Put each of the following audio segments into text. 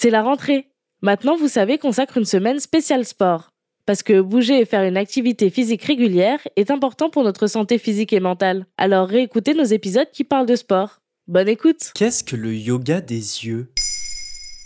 C'est la rentrée. Maintenant, vous savez, consacre une semaine spéciale sport. Parce que bouger et faire une activité physique régulière est important pour notre santé physique et mentale. Alors réécoutez nos épisodes qui parlent de sport. Bonne écoute Qu'est-ce que le yoga des yeux?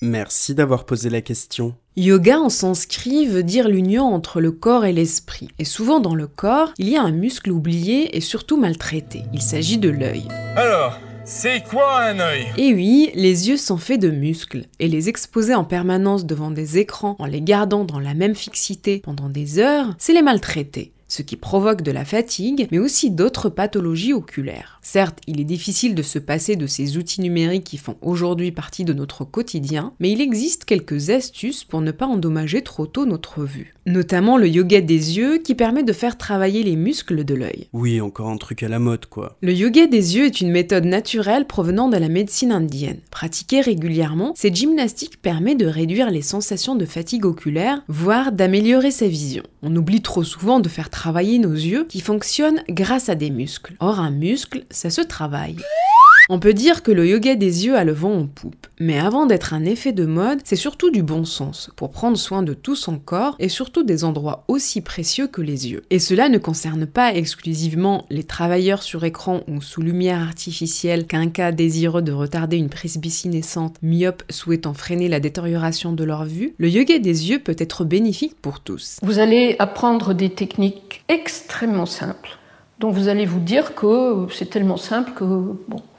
Merci d'avoir posé la question. Yoga en sanskrit veut dire l'union entre le corps et l'esprit. Et souvent dans le corps, il y a un muscle oublié et surtout maltraité. Il s'agit de l'œil. Alors, c'est quoi un œil? Et oui, les yeux sont faits de muscles, et les exposer en permanence devant des écrans en les gardant dans la même fixité pendant des heures, c'est les maltraiter ce qui provoque de la fatigue, mais aussi d'autres pathologies oculaires. Certes, il est difficile de se passer de ces outils numériques qui font aujourd'hui partie de notre quotidien, mais il existe quelques astuces pour ne pas endommager trop tôt notre vue. Notamment le yoga des yeux qui permet de faire travailler les muscles de l'œil. Oui, encore un truc à la mode quoi. Le yoga des yeux est une méthode naturelle provenant de la médecine indienne. Pratiquée régulièrement, cette gymnastique permet de réduire les sensations de fatigue oculaire, voire d'améliorer sa vision. On oublie trop souvent de faire travailler nos yeux qui fonctionnent grâce à des muscles. Or, un muscle, ça se travaille. On peut dire que le yoga des yeux a le vent en poupe, mais avant d'être un effet de mode, c'est surtout du bon sens pour prendre soin de tout son corps et surtout des endroits aussi précieux que les yeux. Et cela ne concerne pas exclusivement les travailleurs sur écran ou sous lumière artificielle qu'un cas désireux de retarder une presbytie naissante, myope souhaitant freiner la détérioration de leur vue, le yoga des yeux peut être bénéfique pour tous. Vous allez apprendre des techniques extrêmement simples dont vous allez vous dire que c'est tellement simple que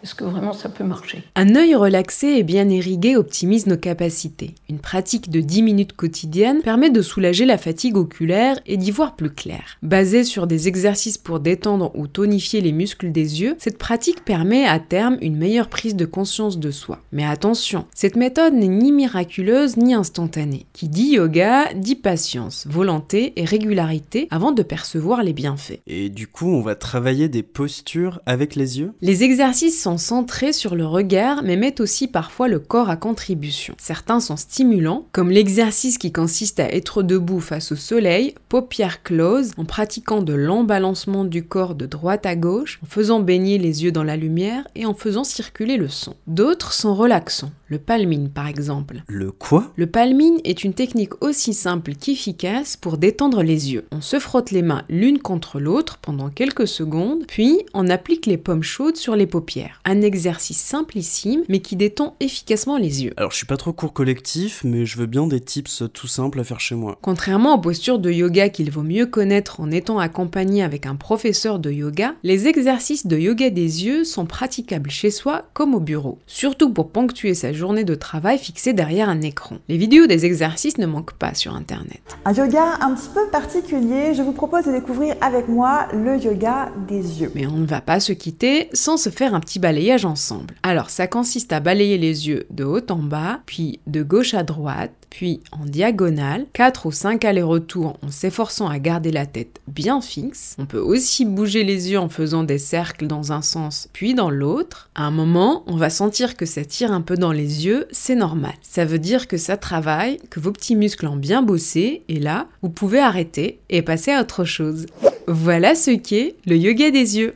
est-ce que vraiment ça peut marcher? Un œil relaxé et bien irrigué optimise nos capacités. Une pratique de 10 minutes quotidiennes permet de soulager la fatigue oculaire et d'y voir plus clair. Basée sur des exercices pour détendre ou tonifier les muscles des yeux, cette pratique permet à terme une meilleure prise de conscience de soi. Mais attention, cette méthode n'est ni miraculeuse ni instantanée. Qui dit yoga dit patience, volonté et régularité avant de percevoir les bienfaits. Et du coup, on va travailler des postures avec les yeux? Les exercices sont centrés sur le regard mais mettent aussi parfois le corps à contribution. Certains sont stimulants, comme l'exercice qui consiste à être debout face au soleil, paupières closes, en pratiquant de l'embalancement du corps de droite à gauche, en faisant baigner les yeux dans la lumière et en faisant circuler le son. D'autres sont relaxants, le palmine par exemple. Le quoi? Le palmine est une technique aussi simple qu'efficace pour détendre les yeux. On se frotte les mains l'une contre l'autre pendant quelques secondes, puis on applique les pommes chaudes sur les paupières. Un exercice simplissime, mais qui détend efficacement les yeux. Alors je suis pas trop court collectif, mais je veux bien des tips tout simples à faire chez moi. Contrairement aux postures de yoga qu'il vaut mieux connaître en étant accompagné avec un professeur de yoga, les exercices de yoga des yeux sont praticables chez soi comme au bureau. Surtout pour ponctuer sa journée de travail fixée derrière un écran. Les vidéos des exercices ne manquent pas sur internet. Un yoga un petit peu particulier, je vous propose de découvrir avec moi le yoga des yeux. Mais on ne va pas se quitter sans se faire un petit balayage ensemble. Alors ça consiste à balayer les yeux de haut en bas, puis de gauche à droite, puis en diagonale, 4 ou 5 allers-retours en s'efforçant à garder la tête bien fixe. On peut aussi bouger les yeux en faisant des cercles dans un sens puis dans l'autre. À un moment, on va sentir que ça tire un peu dans les yeux, c'est normal. Ça veut dire que ça travaille, que vos petits muscles ont bien bossé, et là, vous pouvez arrêter et passer à autre chose. Voilà ce qu'est le yoga des yeux.